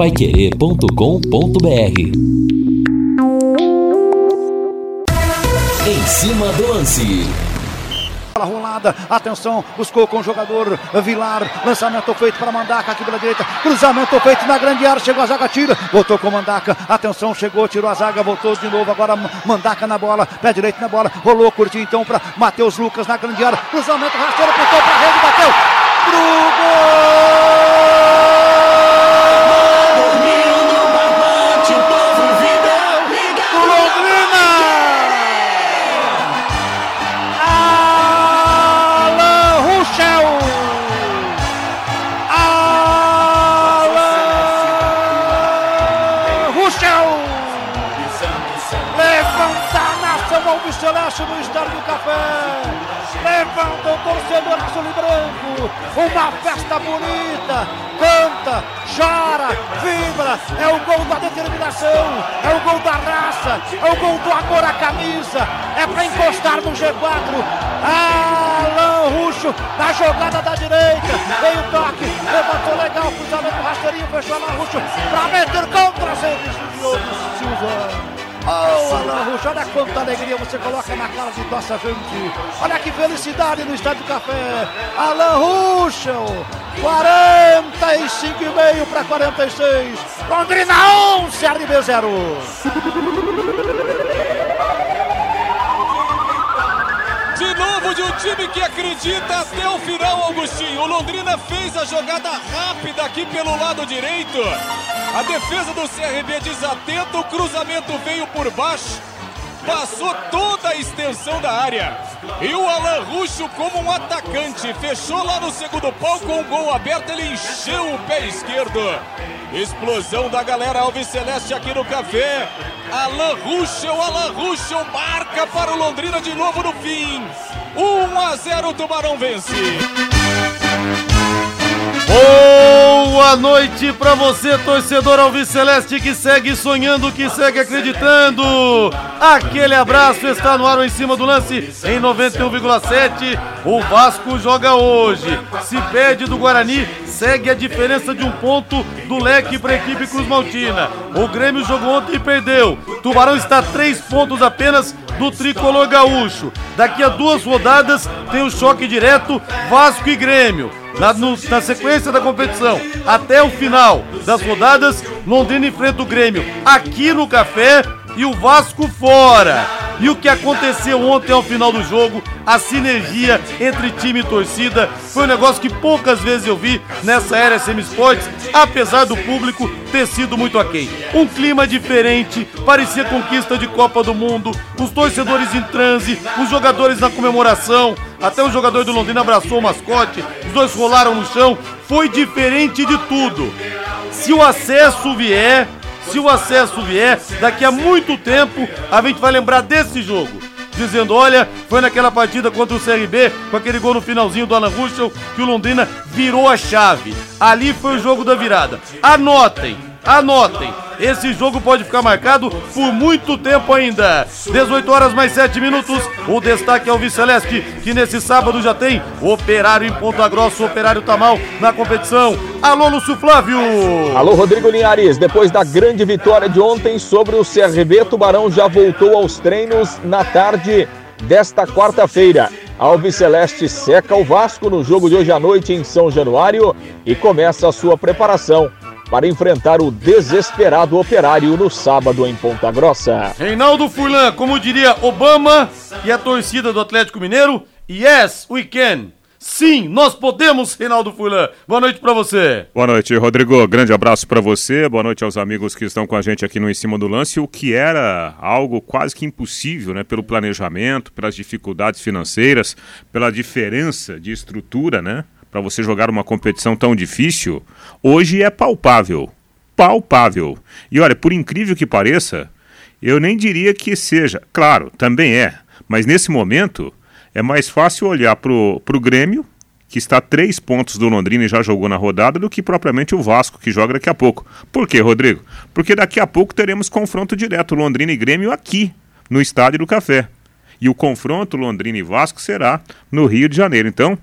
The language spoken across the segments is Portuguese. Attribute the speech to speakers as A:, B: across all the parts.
A: paiquerê.com.br Em cima do lance.
B: Bola rolada, atenção, buscou com o jogador Vilar, lançamento feito para Mandaca aqui pela direita, cruzamento feito na grande área, chegou a zaga, tira, voltou com Mandaca, atenção, chegou, tirou a zaga, voltou de novo, agora Mandaca na bola, pé direito na bola, rolou, curtiu então para Matheus Lucas na grande área, cruzamento rasteiro, pintou para a rede, bateu, pro gol! Celeste no Estádio do Café. Levanta o torcedor azul e branco. Uma festa bonita. Canta, chora, vibra. É o gol da determinação. É o gol da raça. É o gol do amor à camisa. É para encostar no G4. Alan Ruxo na jogada da direita. Veio o toque. Levantou legal. Cruzamento rasteirinho. Fechou Alan Ruxo para meter contra a Silva. Oh, Alan Russo, olha quanta alegria você coloca na cara de nossa gente. Olha que felicidade no Estádio Café. Alan Russo, 45,5 para 46. Londrina 11, CRB 0.
C: De novo de um time que acredita até o final, Augustinho. O Londrina fez a jogada rápida aqui pelo lado direito. A defesa do CRB desatenta, o cruzamento veio por baixo, passou toda a extensão da área. E o Alan Ruxo, como um atacante, fechou lá no segundo pau com o gol aberto, ele encheu o pé esquerdo. Explosão da galera Alves Celeste aqui no café. Alan Ruschel, Alan Ruschel marca para o Londrina de novo no fim. 1 a 0 o Tubarão vence.
D: Boa noite para você, torcedor Alves Celeste, que segue sonhando, que segue acreditando. Aquele abraço está no ar em cima do lance em 91,7. O Vasco joga hoje. Se pede do Guarani, segue a diferença de um ponto do leque para a equipe Cruz Maltina. O Grêmio jogou ontem e perdeu. Tubarão está três pontos apenas do tricolor gaúcho. Daqui a duas rodadas tem o choque direto Vasco e Grêmio. Na, no, na, sequência da competição, até o final das rodadas, Londrina enfrenta o Grêmio aqui no Café e o Vasco fora. E o que aconteceu ontem ao final do jogo, a sinergia entre time e torcida, foi um negócio que poucas vezes eu vi nessa era SM Sports, apesar do público ter sido muito aquém. Um clima diferente, parecia conquista de Copa do Mundo, os torcedores em transe, os jogadores na comemoração, até o jogador do Londrina abraçou o mascote, os dois rolaram no chão, foi diferente de tudo. Se o acesso vier, se o acesso vier, daqui a muito tempo a gente vai lembrar desse jogo. Dizendo, olha, foi naquela partida contra o CRB, com aquele gol no finalzinho do Alan Ruschel, que o Londrina virou a chave. Ali foi o jogo da virada. Anotem, Anotem, esse jogo pode ficar marcado por muito tempo ainda. 18 horas mais 7 minutos. O destaque é o Viceleste, que nesse sábado já tem Operário em Ponta Grossa. Operário tá mal na competição. Alô, Lúcio Flávio.
E: Alô, Rodrigo Linhares. Depois da grande vitória de ontem sobre o CRB, Tubarão já voltou aos treinos na tarde desta quarta-feira. Alves Celeste seca o Vasco no jogo de hoje à noite em São Januário e começa a sua preparação para enfrentar o desesperado operário no sábado em Ponta Grossa.
D: Reinaldo Furlan, como diria Obama e a torcida do Atlético Mineiro, yes, we can. Sim, nós podemos, Reinaldo Furlan. Boa noite para você.
F: Boa noite, Rodrigo. Grande abraço para você. Boa noite aos amigos que estão com a gente aqui no Em Cima do Lance. O que era algo quase que impossível, né? Pelo planejamento, pelas dificuldades financeiras, pela diferença de estrutura, né? Para você jogar uma competição tão difícil, hoje é palpável. Palpável. E olha, por incrível que pareça, eu nem diria que seja. Claro, também é. Mas nesse momento, é mais fácil olhar para o Grêmio, que está a três pontos do Londrina e já jogou na rodada, do que propriamente o Vasco, que joga daqui a pouco. Por quê, Rodrigo? Porque daqui a pouco teremos confronto direto Londrina e Grêmio aqui, no Estádio do Café. E o confronto Londrina e Vasco será no Rio de Janeiro. Então,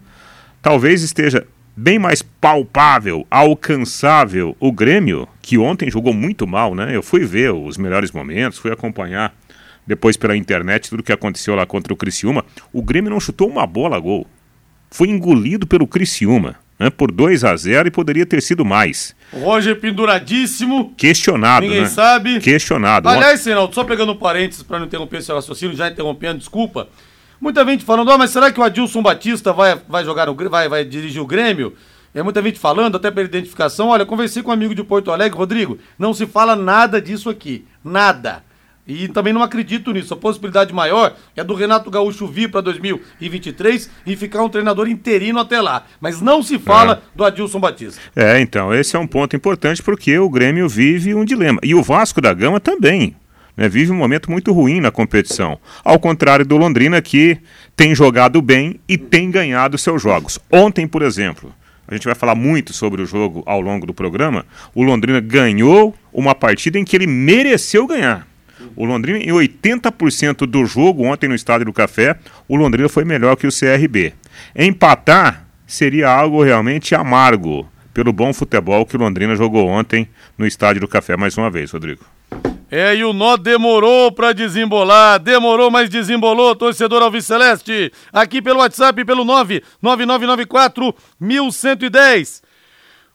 F: talvez esteja bem mais palpável, alcançável o Grêmio, que ontem jogou muito mal, né? Eu fui ver os melhores momentos, fui acompanhar depois pela internet tudo que aconteceu lá contra o Criciúma. O Grêmio não chutou uma bola a gol. Foi engolido pelo Criciúma, né? Por 2 a 0 e poderia ter sido mais.
D: Roger penduradíssimo.
F: Questionado,
D: Ninguém
F: né?
D: sabe.
F: Questionado.
D: Aliás, Reinaldo, só pegando parênteses para não interromper esse raciocínio, já interrompendo, desculpa. Muita gente falando, oh, mas será que o Adilson Batista vai, vai jogar no vai, vai dirigir o Grêmio? É muita gente falando, até pela identificação. Olha, conversei com um amigo de Porto Alegre, Rodrigo, não se fala nada disso aqui. Nada. E também não acredito nisso. A possibilidade maior é do Renato Gaúcho vir para 2023 e ficar um treinador interino até lá. Mas não se fala é. do Adilson Batista.
F: É, então, esse é um ponto importante porque o Grêmio vive um dilema. E o Vasco da Gama também. Né, vive um momento muito ruim na competição. Ao contrário do Londrina, que tem jogado bem e tem ganhado seus jogos. Ontem, por exemplo, a gente vai falar muito sobre o jogo ao longo do programa. O Londrina ganhou uma partida em que ele mereceu ganhar. O Londrina, em 80% do jogo ontem no Estádio do Café, o Londrina foi melhor que o CRB. Empatar seria algo realmente amargo pelo bom futebol que o Londrina jogou ontem no Estádio do Café mais uma vez, Rodrigo.
D: É, e o nó demorou para desembolar, demorou, mas desembolou, torcedor Alviceleste. Aqui pelo WhatsApp, pelo 99994 1110.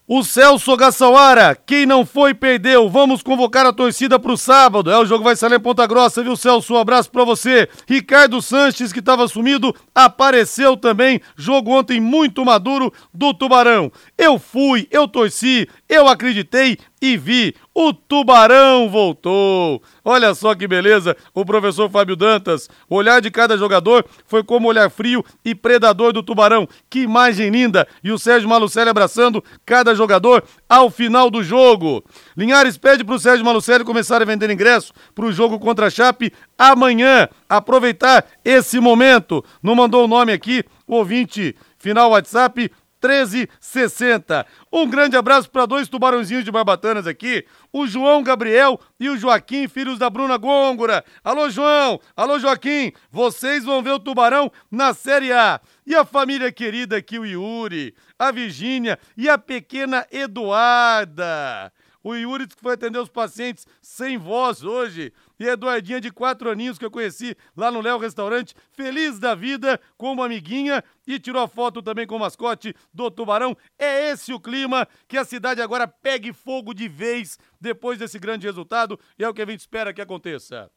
D: O Celso Gassauara, quem não foi, perdeu. Vamos convocar a torcida para o sábado. É, o jogo vai sair em Ponta Grossa, viu, Celso? Um abraço para você. Ricardo Sanches, que estava sumido, apareceu também. Jogo ontem muito maduro do Tubarão. Eu fui, eu torci, eu acreditei e vi. O Tubarão voltou. Olha só que beleza. O professor Fábio Dantas. O olhar de cada jogador foi como olhar frio e predador do Tubarão. Que imagem linda. E o Sérgio Malucelli abraçando cada jogador ao final do jogo. Linhares pede para o Sérgio Malucelli começar a vender ingresso para o jogo contra a Chape amanhã. Aproveitar esse momento. Não mandou o nome aqui. O ouvinte final WhatsApp 1360. Um grande abraço para dois tubarãozinhos de barbatanas aqui, o João Gabriel e o Joaquim, filhos da Bruna Gôngora. Alô, João! Alô, Joaquim! Vocês vão ver o Tubarão na Série A. E a família querida aqui, o Yuri, a Virgínia e a pequena Eduarda. O Yuri foi atender os pacientes sem voz hoje. E a Eduardinha de quatro aninhos que eu conheci lá no Léo Restaurante, feliz da vida, com uma amiguinha e tirou foto também com o mascote do Tubarão. É esse o clima que a cidade agora pegue fogo de vez depois desse grande resultado e é o que a gente espera que aconteça.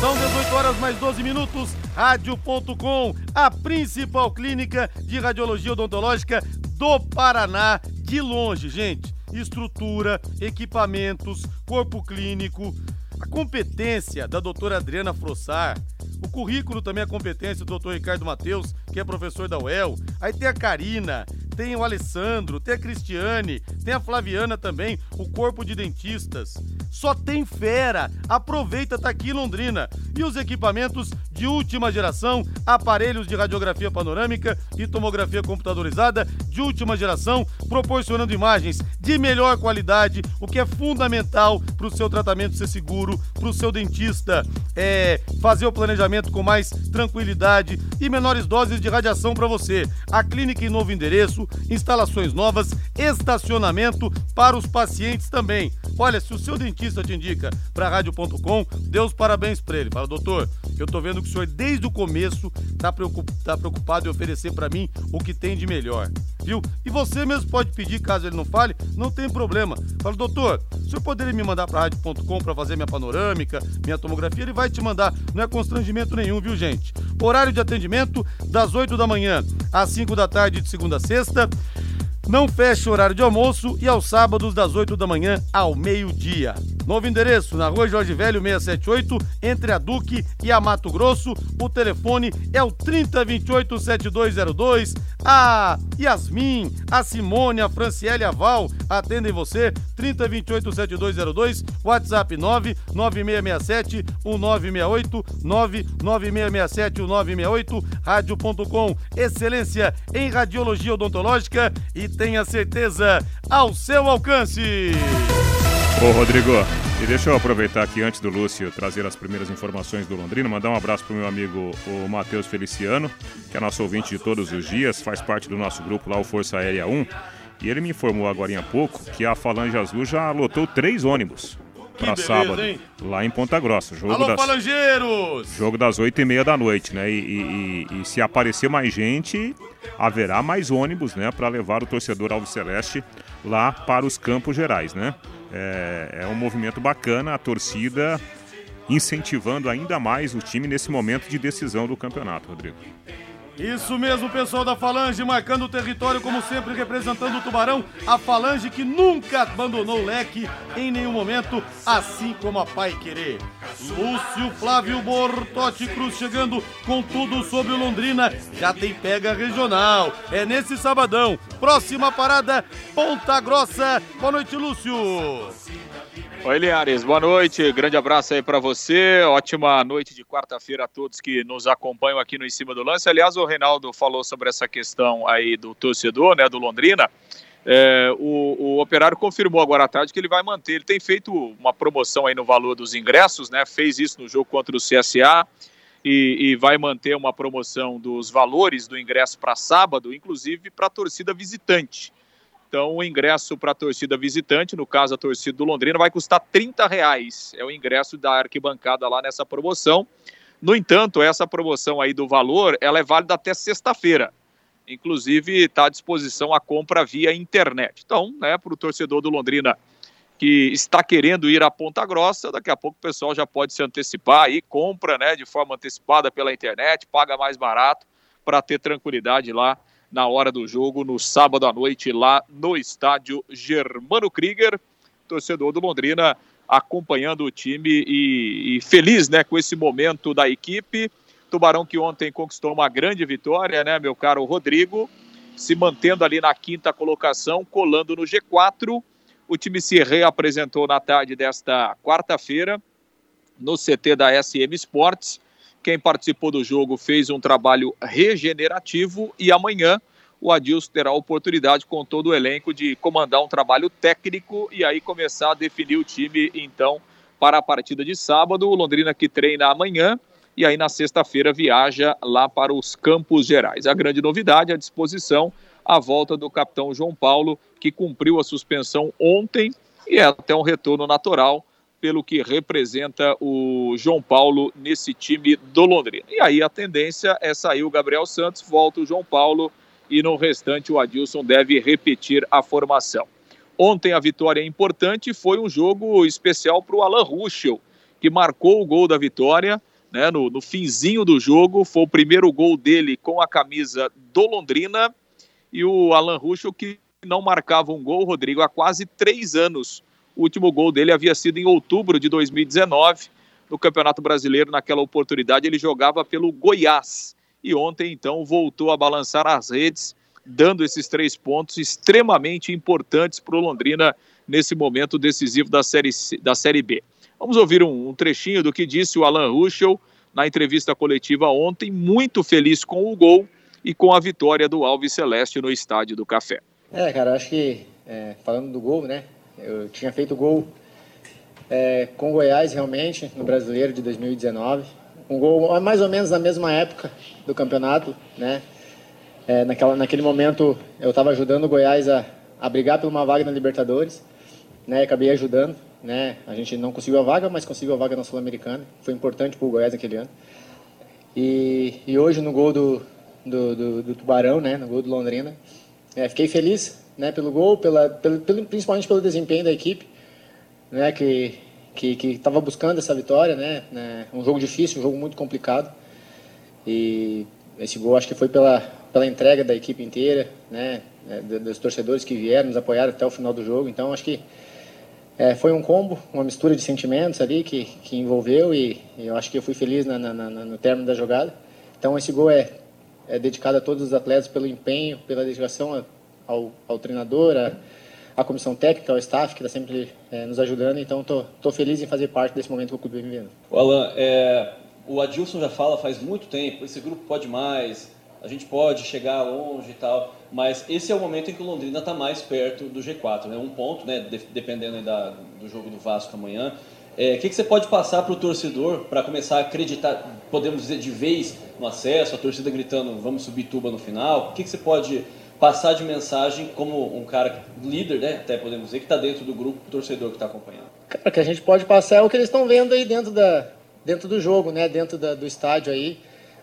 D: São 18 horas mais 12 minutos. Rádio.com, a principal clínica de radiologia odontológica do Paraná. De longe, gente. Estrutura, equipamentos, corpo clínico, a competência da doutora Adriana Frossar, o currículo também, a competência do doutor Ricardo Mateus, que é professor da UEL. Aí tem a Karina, tem o Alessandro, tem a Cristiane, tem a Flaviana também, o corpo de dentistas. Só tem fera! Aproveita, tá aqui em Londrina. E os equipamentos de última geração, aparelhos de radiografia panorâmica e tomografia computadorizada de última geração, proporcionando imagens de melhor qualidade, o que é fundamental para o seu tratamento ser seguro, para o seu dentista é, fazer o planejamento com mais tranquilidade e menores doses de radiação para você. A clínica em novo endereço, instalações novas, estacionamento para os pacientes também. Olha, se o seu dentista te indica para rádio.com, dê os parabéns para ele. Fala, doutor, eu tô vendo que o senhor desde o começo tá, tá preocupado em oferecer para mim o que tem de melhor, viu? E você mesmo pode pedir, caso ele não fale, não tem problema. Fala, doutor, o senhor poderia me mandar para rádio.com para fazer minha panorâmica, minha tomografia? Ele vai te mandar, não é constrangimento nenhum, viu, gente? Horário de atendimento das 8 da manhã às 5 da tarde de segunda a sexta. Não fecha o horário de almoço e aos sábados das 8 da manhã ao meio-dia. Novo endereço, na rua Jorge Velho 678, entre a Duque e a Mato Grosso. O telefone é o 3028-7202. A Yasmin, a Simone, a Franciele e a Val atendem você. 3028-7202. WhatsApp 99667-1968. 99667-1968. Rádio.com. Excelência em radiologia odontológica e tenha certeza ao seu alcance.
F: Ô Rodrigo, E deixa eu aproveitar aqui antes do Lúcio trazer as primeiras informações do Londrina, mandar um abraço pro meu amigo o Matheus Feliciano, que é nosso ouvinte de todos os dias, faz parte do nosso grupo lá, o Força Aérea 1. E ele me informou agora há pouco que a Falange Azul já lotou três ônibus para sábado, hein? lá em Ponta Grossa.
D: Jogo Alô, das, falangeiros!
F: Jogo das oito e meia da noite, né? E, e, e, se aparecer mais gente, haverá mais ônibus, né? Para levar o torcedor Alves Celeste lá para os Campos Gerais, né? É, é um movimento bacana, a torcida incentivando ainda mais o time nesse momento de decisão do campeonato, Rodrigo.
D: Isso mesmo, pessoal da Falange, marcando o território, como sempre, representando o Tubarão. A Falange que nunca abandonou o leque em nenhum momento, assim como a Pai Querer. Lúcio Flávio Bortotti Cruz chegando com tudo sobre o Londrina. Já tem pega regional. É nesse sabadão. Próxima parada, Ponta Grossa. Boa noite, Lúcio.
E: Oi, Linhares, boa noite, grande abraço aí para você, ótima noite de quarta-feira a todos que nos acompanham aqui no Em Cima do Lance. Aliás, o Reinaldo falou sobre essa questão aí do torcedor, né, do Londrina. É, o, o, operário confirmou agora à tarde que ele vai manter. Ele tem feito uma promoção aí no valor dos ingressos, né? Fez isso no jogo contra o CSA e, e vai manter uma promoção dos valores do ingresso para sábado, inclusive para a torcida visitante. Então, o ingresso para a torcida visitante, no caso a torcida do Londrina, vai custar 30 reais. É o ingresso da arquibancada lá nessa promoção. No entanto, essa promoção aí do valor, ela é válida até sexta-feira. Inclusive, está à disposição a compra via internet. Então, né, para o torcedor do Londrina que está querendo ir à Ponta Grossa, daqui a pouco o pessoal já pode se antecipar e compra né, de forma antecipada pela internet, paga mais barato para ter tranquilidade lá na hora do jogo, no sábado à noite, lá no estádio Germano Krieger. Torcedor do Londrina acompanhando o time e, e, feliz né, com esse momento da equipe. Tubarão que ontem conquistou uma grande vitória, né, meu caro Rodrigo? Se mantendo ali na quinta colocação, colando no G4. O time se reapresentou na tarde desta quarta-feira no CT da SM Sports quem participou do jogo fez um trabalho regenerativo e amanhã o Adilson terá a oportunidade com todo o elenco de comandar um trabalho técnico e aí começar a definir o time então para a partida de sábado. O Londrina que treina amanhã e aí na sexta-feira viaja lá para os Campos Gerais. A grande novidade, a disposição, a volta do capitão João Paulo, que cumpriu a suspensão ontem e é até um retorno natural pelo que representa o João Paulo nesse time do Londrina. E aí a tendência é sair o Gabriel Santos, volta o João Paulo e no restante o Adilson deve repetir a formação. Ontem a vitória é importante, foi um jogo especial para o Alan Ruschel, que marcou o gol da vitória né, no, no finzinho do jogo, foi o primeiro gol dele com a camisa do Londrina e o Alan Ruschel que não marcava um gol, Rodrigo, há quase três anos o último gol dele havia sido em outubro de 2019, no Campeonato Brasileiro. Naquela oportunidade, ele jogava pelo Goiás. E ontem, então, voltou a balançar as redes, dando esses três pontos extremamente importantes para o Londrina nesse momento decisivo da Série, C, da série B. Vamos ouvir um, um trechinho do que disse o Alan Ruschel na entrevista coletiva ontem, muito feliz com o gol e com a vitória do Alves Celeste no Estádio do Café.
G: É, cara, acho que, é, falando do gol, né, eu tinha feito gol é, com Goiás, realmente, no Brasileiro de 2019. Um gol mais ou menos na mesma época do campeonato, né? É, naquela, naquele momento eu estava ajudando o Goiás a, a brigar por uma vaga na Libertadores, né? Acabei ajudando, né? A gente não conseguiu a vaga, mas conseguiu a vaga na Sul-Americana. Foi importante para o Goiás naquele ano. E, e hoje no gol do, do, do, do Tubarão, né? No gol do Londrina, é, fiquei feliz, né, pelo gol, pela, pelo, pelo, principalmente pelo desempenho da equipe, né, que que estava buscando essa vitória, né, né, um jogo difícil, um jogo muito complicado. E esse gol acho que foi pela pela entrega da equipe inteira, né, né dos torcedores que vieram nos apoiar até o final do jogo. Então acho que é, foi um combo, uma mistura de sentimentos ali que, que envolveu e, e eu acho que eu fui feliz na, na, na, no término da jogada. Então esse gol é, é dedicado a todos os atletas pelo empenho, pela dedicação, ao, ao treinador, a, a comissão técnica, ao staff que está sempre é, nos ajudando. Então, estou feliz em fazer parte desse momento que o clube vem vivendo.
H: O Alan, é, o Adilson já fala faz muito tempo, esse grupo pode mais, a gente pode chegar longe e tal. mas esse é o momento em que o Londrina está mais perto do G4, né? Um ponto, né? De, dependendo da, do jogo do Vasco amanhã. O é, que, que você pode passar para o torcedor para começar a acreditar, podemos dizer, de vez no acesso, a torcida gritando vamos subir tuba no final? O que, que você pode passar de mensagem como um cara líder, né? Até podemos dizer, que está dentro do grupo torcedor que está acompanhando?
G: Cara, o que a gente pode passar é o que eles estão vendo aí dentro, da, dentro do jogo, né? Dentro da, do estádio aí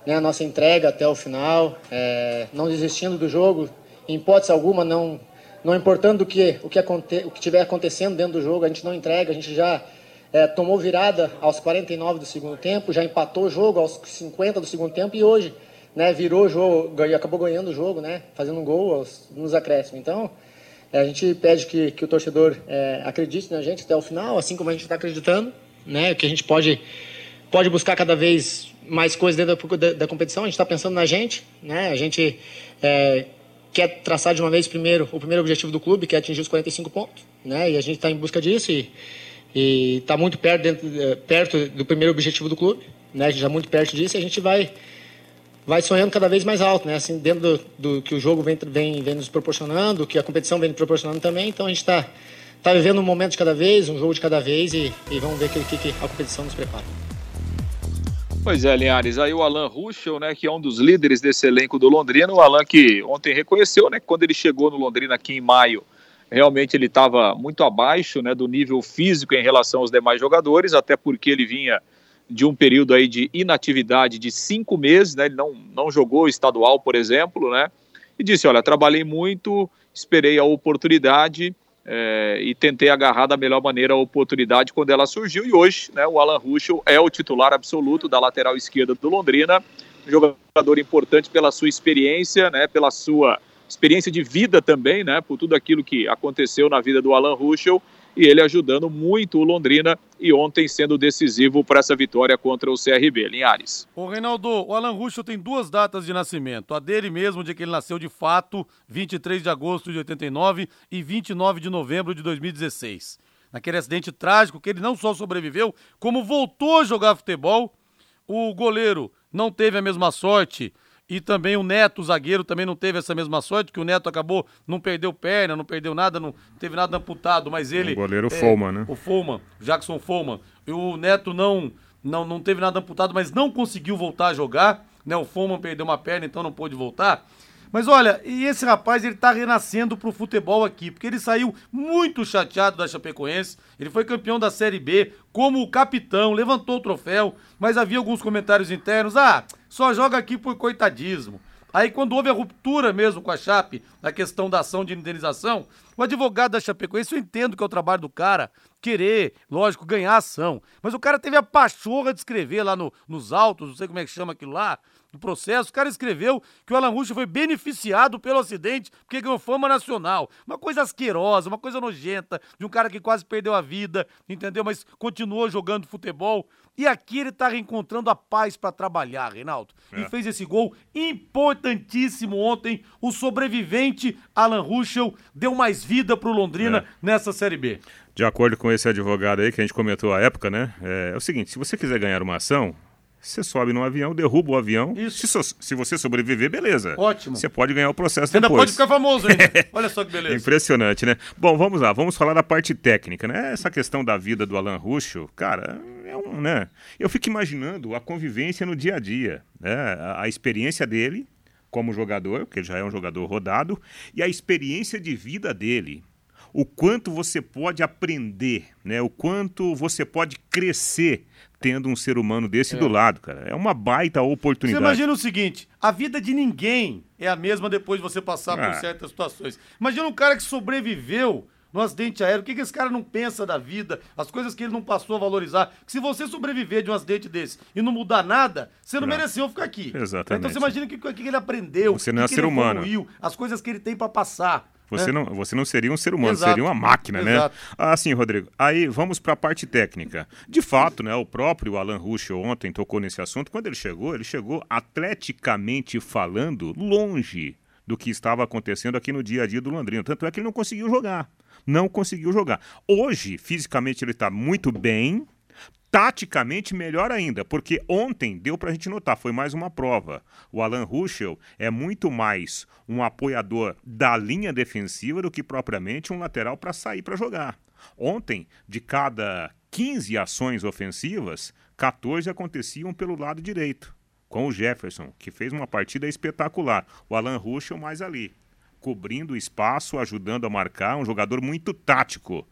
G: né, a nossa entrega até o final, é, não desistindo do jogo, em hipótese alguma, não, não importando o que, o que, aconte, o que tiver acontecendo dentro do jogo, a gente não entrega, a gente já é, tomou virada aos 49 do segundo tempo, já empatou o jogo aos 50 do segundo tempo e hoje né, virou o jogo, acabou ganhando o jogo, né, fazendo um gol aos, nos acréscimos. Então, é, a gente pede que, que o torcedor é, acredite na gente até o final, assim como a gente está acreditando, né, que a gente pode, pode buscar cada vez mais coisas dentro da, da, competição. A gente está pensando na gente, né? A gente é, quer traçar de uma vez primeiro o primeiro objetivo do clube, que é atingir os 45 pontos, né? E a gente está em busca disso e está muito perto, dentro, é, perto do primeiro objetivo do clube, né? A gente está muito perto disso e a gente vai vai sonhando cada vez mais alto, né? Assim, dentro do, do que o jogo vem, vem, vem nos proporcionando, que a competição vem nos proporcionando também. Então a gente está tá vivendo um momento de cada vez, um jogo de cada vez e, e vamos ver o que, que a competição nos prepara.
E: Pois é, Linhares, aí o Alan Ruschel, né, que é um dos líderes desse elenco do Londrina, o Alan que ontem reconheceu, né, que quando ele chegou no Londrina aqui em maio, realmente ele estava muito abaixo, né, do nível físico em relação aos demais jogadores, até porque ele vinha de um período aí de inatividade de cinco meses, né, ele não, não jogou estadual, por exemplo, né, e disse, olha, trabalhei muito, esperei a oportunidade, é, e tentei agarrar da melhor maneira a oportunidade quando ela surgiu. E hoje, né, o Alan Ruschel é o titular absoluto da lateral esquerda do Londrina, um jogador importante pela sua experiência, né, pela sua experiência de vida também, né, por tudo aquilo que aconteceu na vida do Alan Ruschel e ele ajudando muito o Londrina e ontem sendo decisivo para essa vitória contra o CRB. Linhares.
D: O Reinaldo, o Alan Ruschel tem duas datas de nascimento. A dele mesmo, de que ele nasceu de fato, 23 de agosto de 89 e 29 de novembro de 2016. Naquele acidente trágico que ele não só sobreviveu, como voltou a jogar futebol. O goleiro não teve a mesma sorte e também o Neto, o zagueiro, também não teve essa mesma sorte, que o Neto acabou, não perdeu perna, não perdeu nada, não teve nada amputado, mas ele.
F: O goleiro é, né?
D: O Foman, Jackson Foman. E o Neto não, não, não teve nada amputado, mas não conseguiu voltar a jogar. Né? O Foman perdeu uma perna, então não pôde voltar. Mas olha, e esse rapaz, ele tá renascendo pro futebol aqui, porque ele saiu muito chateado da Chapecoense, ele foi campeão da Série B, como capitão, levantou o troféu, mas havia alguns comentários internos, ah, só joga aqui por coitadismo. Aí quando houve a ruptura mesmo com a Chape, na questão da ação de indenização, o advogado da Chapecoense, eu entendo que é o trabalho do cara, querer, lógico, ganhar ação. Mas o cara teve a pachorra de escrever lá no, nos autos, não sei como é que chama aquilo lá, no processo, o cara escreveu que o Alan Russo foi beneficiado pelo acidente porque ganhou fama nacional. Uma coisa asquerosa, uma coisa nojenta, de um cara que quase perdeu a vida, entendeu? Mas continuou jogando futebol. E aqui ele tá reencontrando a paz para trabalhar, Reinaldo. É. E fez esse gol importantíssimo ontem. O sobrevivente Alan Ruschel deu mais vida pro Londrina é. nessa Série B.
F: De acordo com esse advogado aí que a gente comentou à época, né? É, é o seguinte: se você quiser ganhar uma ação, você sobe no avião, derruba o avião. Isso. Se, se, você sobreviver, beleza.
D: Ótimo.
F: Você pode ganhar o processo
D: Ainda
F: depois.
D: pode ficar famoso ainda. Olha só que beleza.
F: Impressionante, né? Bom, vamos lá. Vamos falar da parte técnica, né? Essa questão da vida do Alan Ruschel, cara, é um, né? Eu fico imaginando a convivência no dia a dia, né? A, a experiência dele como jogador, que ele já é um jogador rodado, e a experiência de vida dele o quanto você pode aprender, né? O quanto você pode crescer tendo um ser humano desse é. do lado, cara. É uma baita oportunidade.
D: Você imagina o seguinte: a vida de ninguém é a mesma depois de você passar ah. por certas situações. Imagina um cara que sobreviveu no acidente aéreo. O que, que esse cara não pensa da vida? As coisas que ele não passou a valorizar. Que se você sobreviver de um acidente desse e não mudar nada, você não, não. mereceu ficar aqui.
F: Exatamente.
D: Então você imagina o que, que, ele aprendeu.
F: Você não
D: é
F: que ser humano.
D: Evoluiu, as coisas que ele tem para passar.
F: Você, é. não, você não seria um ser humano, Exato. seria uma máquina, né? Exato. né? Ah, sim, Rodrigo. Aí vamos para a parte técnica. De fato, né, o próprio Alan Ruschel ontem tocou nesse assunto. Quando ele chegou, ele chegou atleticamente falando longe do que estava acontecendo aqui no dia a dia do Londrina. Tanto é que ele não conseguiu jogar. Não conseguiu jogar. Hoje, fisicamente, ele está muito bem, taticamente melhor ainda, porque ontem deu para a gente notar, foi mais uma prova. O Alan Ruschel é muito mais um apoiador da linha defensiva do que propriamente um lateral para sair para jogar. Ontem, de cada 15 ações ofensivas, 14 aconteciam pelo lado direito, com o Jefferson, que fez uma partida espetacular. O Alan Ruschel mais ali, cobrindo o espaço, ajudando a marcar, um jogador muito tático.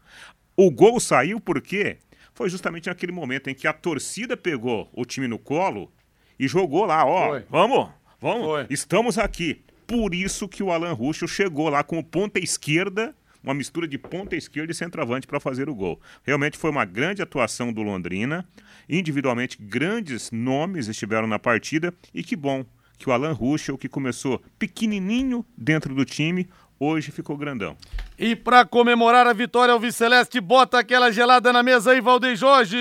F: O gol saiu porque foi justamente naquele momento em que a torcida pegou o time no colo e jogou lá, ó, foi. vamos, vamos, foi. estamos aqui. Por isso que o Alan Ruschel chegou lá com ponta esquerda, uma mistura de ponta esquerda e centroavante para fazer o gol. Realmente foi uma grande atuação do Londrina. Individualmente, grandes nomes estiveram na partida e que bom que o Alan Ruschel, que começou pequenininho dentro do time, hoje ficou grandão.
D: E para comemorar a vitória, o Viceleste bota aquela gelada na mesa aí, Valdeir Jorge.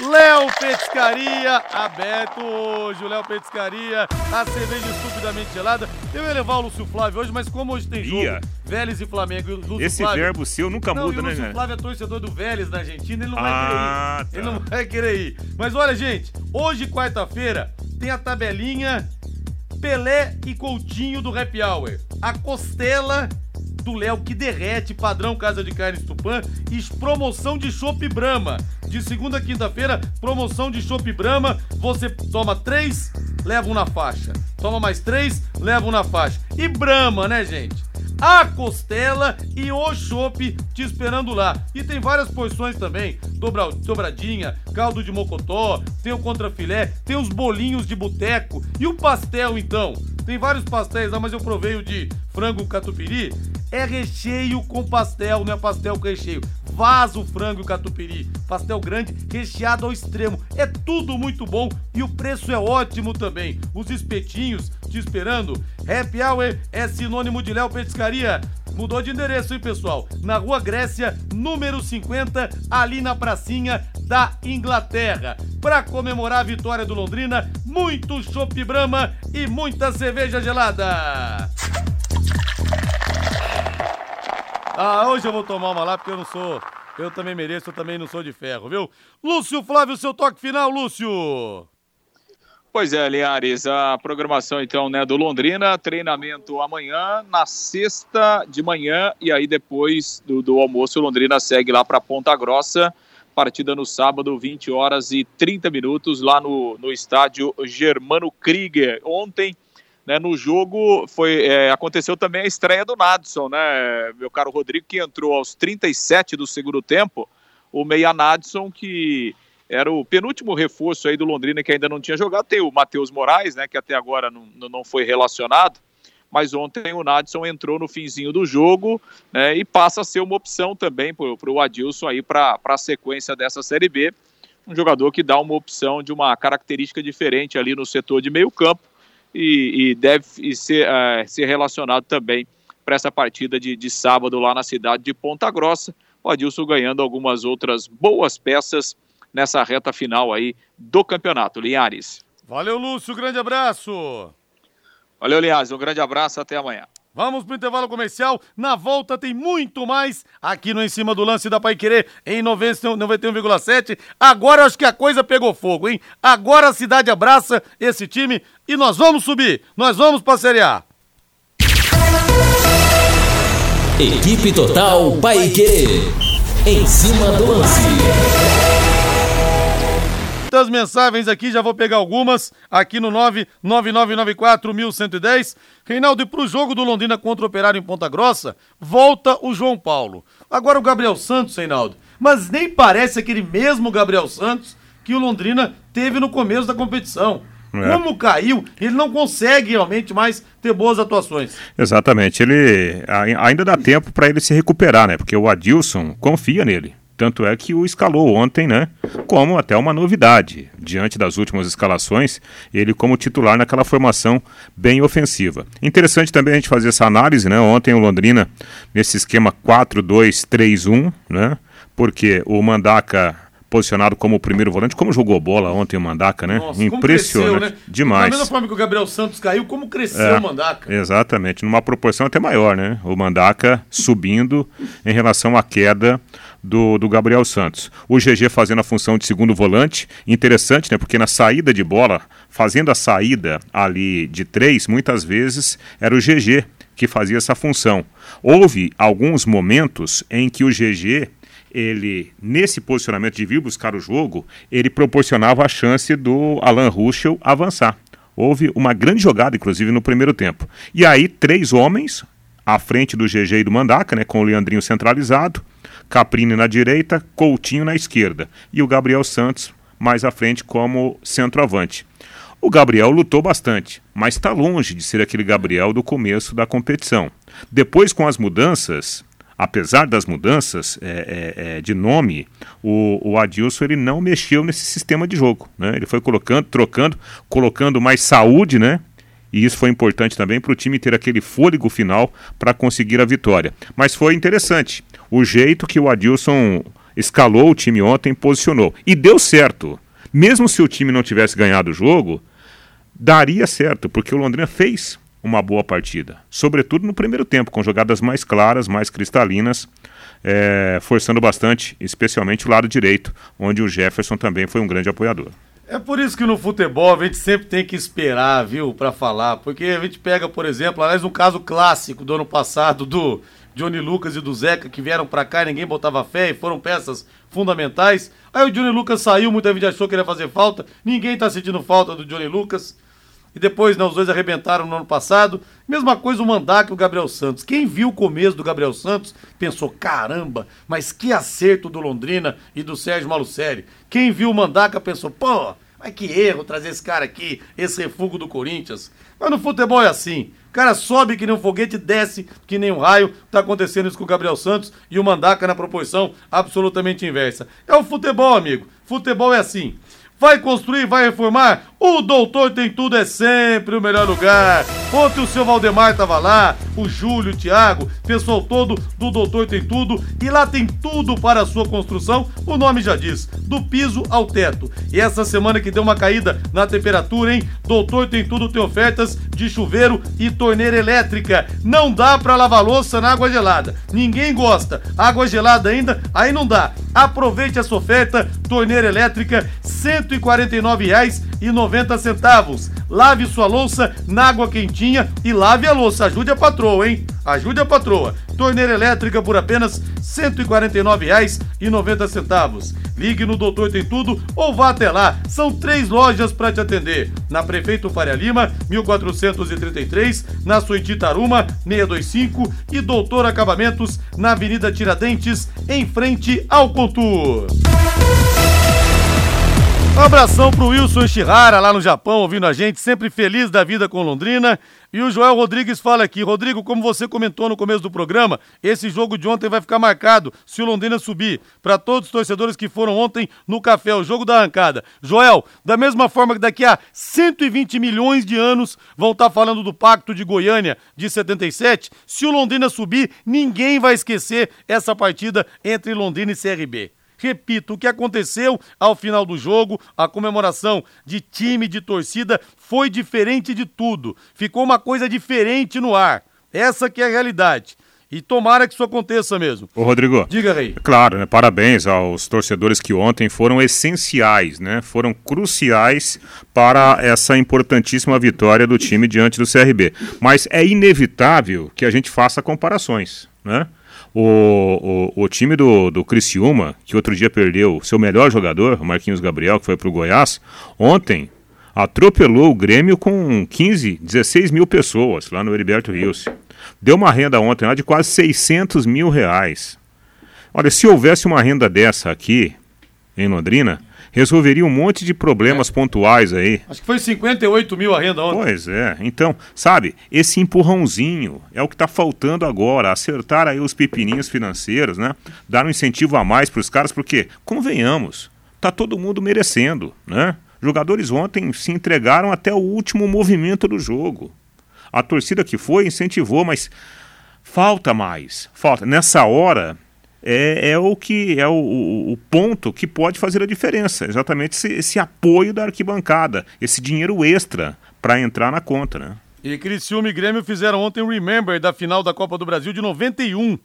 D: Léo Petiscaria, aberto hoje, o Léo Petiscaria, a cerveja estupidamente gelada. Eu ia levar o Lúcio Flávio hoje, mas como hoje tem jogo, Ia. Vélez e Flamengo, e o Lúcio
F: Esse
D: Flávio...
F: verbo seu nunca
D: não,
F: muda,
D: né,
F: né?
D: O Lúcio Flávio é torcedor do Vélez na Argentina, ele não vai
F: ah,
D: querer ir.
F: Tá.
D: Ele não vai querer ir. Mas olha, gente, hoje, quarta-feira, tem a tabelinha Pelé e Coutinho do Happy Hour. A costela do Léo que derrete, padrão Casa de Carnes Tupã e promoção de Chopp Brahma. De segunda a quinta-feira, promoção de Chopp Brahma. Você toma três, leva um na faixa. Toma mais três, leva um na faixa. E Brahma, né, gente? a costela e o chopp te esperando lá. E tem várias porções também, dobra, dobradinha, caldo de mocotó, tem o contrafilé, tem os bolinhos de boteco e o pastel então. Tem vários pastéis lá, mas eu provei o de frango catupiry. É recheio com pastel, não é pastel com recheio. Vaso, frango catupiry. Pastel grande, recheado ao extremo. É tudo muito bom e o preço é ótimo também. Os espetinhos te esperando. Happy Hour é sinônimo de Léo Petiscaria. Mudou de endereço, hein, pessoal? Na Rua Grécia, número 50, ali na pracinha da Inglaterra. Para comemorar a vitória do Londrina, muito chopp Brahma e muita cerveja gelada. Ah, hoje eu vou tomar uma lá porque eu não sou. Eu também mereço, eu também não sou de ferro, viu? Lúcio Flávio, seu toque final, Lúcio.
E: Pois é, Linhares, a programação então né, do Londrina, treinamento amanhã, na sexta de manhã, e aí depois do, do almoço o Londrina segue lá para Ponta Grossa, partida no sábado, 20 horas e 30 minutos, lá no, no estádio Germano Krieger. Ontem, né, no jogo, foi, é, aconteceu também a estreia do Nadson, né, meu caro Rodrigo, que entrou aos 37 do segundo tempo, o meia Nadson, que era o penúltimo reforço aí do Londrina que ainda não tinha jogado. Tem o Matheus Moraes, né, que até agora não, não foi relacionado, mas ontem o Nadson entrou no finzinho do jogo né, e passa a ser uma opção também para o Adilson aí para a sequência dessa Série B. Um jogador que dá uma opção de uma característica diferente ali no setor de meio campo e, e deve ser, uh, ser relacionado também para essa partida de, de sábado lá na cidade de Ponta Grossa. O Adilson ganhando algumas outras boas peças nessa reta final aí do campeonato. Linhares.
D: Valeu, Lúcio, grande abraço.
E: Valeu, Linhares, um grande abraço, até amanhã.
D: Vamos pro intervalo comercial. Na volta tem muito mais aqui no Em Cima do Lance da Pai Querer em 91,7. Agora acho que a coisa pegou fogo, hein? Agora a cidade abraça esse time e nós vamos subir. Nós vamos pra Série A.
A: Equipe Total Paique. Em cima do lance
D: muitas mensagens aqui, já vou pegar algumas aqui no 999941110. Reinaldo, e pro jogo do Londrina contra o Operário em Ponta Grossa, volta o João Paulo. Agora o Gabriel Santos, Reinaldo, mas nem parece aquele mesmo Gabriel Santos que o Londrina teve no começo da competição. É. Como caiu, ele não consegue realmente mais ter boas atuações.
F: Exatamente. Ele ainda dá tempo para ele se recuperar, né? Porque o Adilson confia nele. Tanto é que o escalou ontem, né? Como até uma novidade. Diante das últimas escalações, ele como titular naquela formação bem ofensiva. Interessante também a gente fazer essa análise, né? Ontem o Londrina, nesse esquema 4-2-3-1, né? Porque o Mandaca posicionado como o primeiro volante, como jogou bola ontem o Mandaca, né? Nossa, Impressionante. Cresceu, né? Demais. Da
D: mesma forma que o Gabriel Santos caiu, como cresceu é, o Mandaca.
F: Exatamente, numa proporção até maior, né? O Mandaca subindo em relação à queda do, do Gabriel Santos. O GG fazendo a função de segundo volante, interessante, né? Porque na saída de bola, fazendo a saída ali de três, muitas vezes era o GG que fazia essa função. Houve alguns momentos em que o GG ele, nesse posicionamento de vir buscar o jogo, ele proporcionava a chance do Alan Ruschel avançar. Houve uma grande jogada, inclusive, no primeiro tempo. E aí, três homens à frente do GG e do Mandaca, né, com o Leandrinho centralizado, Caprini na direita, Coutinho na esquerda e o Gabriel Santos mais à frente como centroavante. O Gabriel lutou bastante, mas está longe de ser aquele Gabriel do começo da competição. Depois, com as mudanças, apesar das mudanças é, é, é, de nome, o, o Adilson ele não mexeu nesse sistema de jogo. Né? Ele foi colocando, trocando, colocando mais saúde, né? E isso foi importante também para o time ter aquele fôlego final para conseguir a vitória. Mas foi interessante o jeito que o Adilson escalou o time ontem, posicionou. E deu certo. Mesmo se o time não tivesse ganhado o jogo, daria certo, porque o Londrina fez uma boa partida. Sobretudo no primeiro tempo, com jogadas mais claras, mais cristalinas, é, forçando bastante, especialmente o lado direito, onde o Jefferson também foi um grande apoiador.
D: É por isso que no futebol a gente sempre tem que esperar, viu, para falar. Porque a gente pega, por exemplo, aliás, um caso clássico do ano passado do Johnny Lucas e do Zeca, que vieram para cá e ninguém botava fé e foram peças fundamentais. Aí o Johnny Lucas saiu, muita gente achou que ele ia fazer falta. Ninguém tá sentindo falta do Johnny Lucas e depois né, os dois arrebentaram no ano passado. Mesma coisa o Mandaca e o Gabriel Santos. Quem viu o começo do Gabriel Santos pensou: caramba, mas que acerto do Londrina e do Sérgio Malucelli. Quem viu o Mandaca pensou: pô, mas que erro trazer esse cara aqui, esse refúgio do Corinthians. Mas no futebol é assim. O cara sobe que nem um foguete, desce que nem um raio. Tá acontecendo isso com o Gabriel Santos e o Mandaca na proporção absolutamente inversa. É o futebol, amigo. Futebol é assim. Vai construir, vai reformar? O Doutor Tem Tudo é sempre o melhor lugar. Ontem o seu Valdemar estava lá, o Júlio, o Thiago, pessoal todo do Doutor Tem Tudo. E lá tem tudo para a sua construção, o nome já diz, do piso ao teto. E essa semana que deu uma caída na temperatura, hein? Doutor Tem Tudo tem ofertas de chuveiro e torneira elétrica. Não dá para lavar louça na água gelada. Ninguém gosta. Água gelada ainda, aí não dá. Aproveite essa oferta, torneira elétrica, R$ 149,90. Lave sua louça na água quentinha e lave a louça. Ajude a patroa, hein? Ajude a patroa. Torneira elétrica por apenas R$ 149,90. Ligue no Doutor Tem Tudo ou vá até lá. São três lojas para te atender. Na Prefeito Faria Lima, 1433, na Suíte Taruma, 625 e Doutor Acabamentos, na Avenida Tiradentes, em frente ao Contur. Um abração pro Wilson Shihara lá no Japão, ouvindo a gente, sempre feliz da vida com Londrina. E o Joel Rodrigues fala aqui, Rodrigo, como você comentou no começo do programa, esse jogo de ontem vai ficar marcado se o Londrina subir. Para todos os torcedores que foram ontem no café, o jogo da arrancada. Joel, da mesma forma que daqui a 120 milhões de anos vão estar tá falando do Pacto de Goiânia de 77, se o Londrina subir, ninguém vai esquecer essa partida entre Londrina e CRB. Repito, o que aconteceu ao final do jogo, a comemoração de time, de torcida, foi diferente de tudo. Ficou uma coisa diferente no ar. Essa que é a realidade. E tomara que isso aconteça mesmo.
F: Ô, Rodrigo.
D: Diga, Rei.
F: Claro, né? Parabéns aos torcedores que ontem foram essenciais, né? Foram cruciais para essa importantíssima vitória do time diante do CRB. Mas é inevitável que a gente faça comparações, né? O, o, o, time do, do Criciúma, que outro dia perdeu seu melhor jogador, o Marquinhos Gabriel, que foi para o Goiás, ontem atropelou o Grêmio com 15, 16 mil pessoas lá no Heriberto Rios. Deu uma renda ontem lá de quase 600 mil reais. Olha, se houvesse uma renda dessa aqui em Londrina, resolveria um monte de problemas é. pontuais aí.
D: Acho que foi 58 mil a renda ontem.
F: Pois é. Então, sabe, esse empurrãozinho é o que está faltando agora. Acertar aí os pepininhos financeiros, né? Dar um incentivo a mais para os caras, porque, convenhamos, tá todo mundo merecendo, né? Jogadores ontem se entregaram até o último movimento do jogo. A torcida que foi incentivou, mas falta mais. Falta. Nessa hora, é, é o que é o, o, ponto que pode fazer a diferença. Exatamente esse, esse apoio da arquibancada, esse dinheiro extra para entrar na conta, né?
D: E Criciúma e Grêmio fizeram ontem o Remember da final da Copa do Brasil de 91.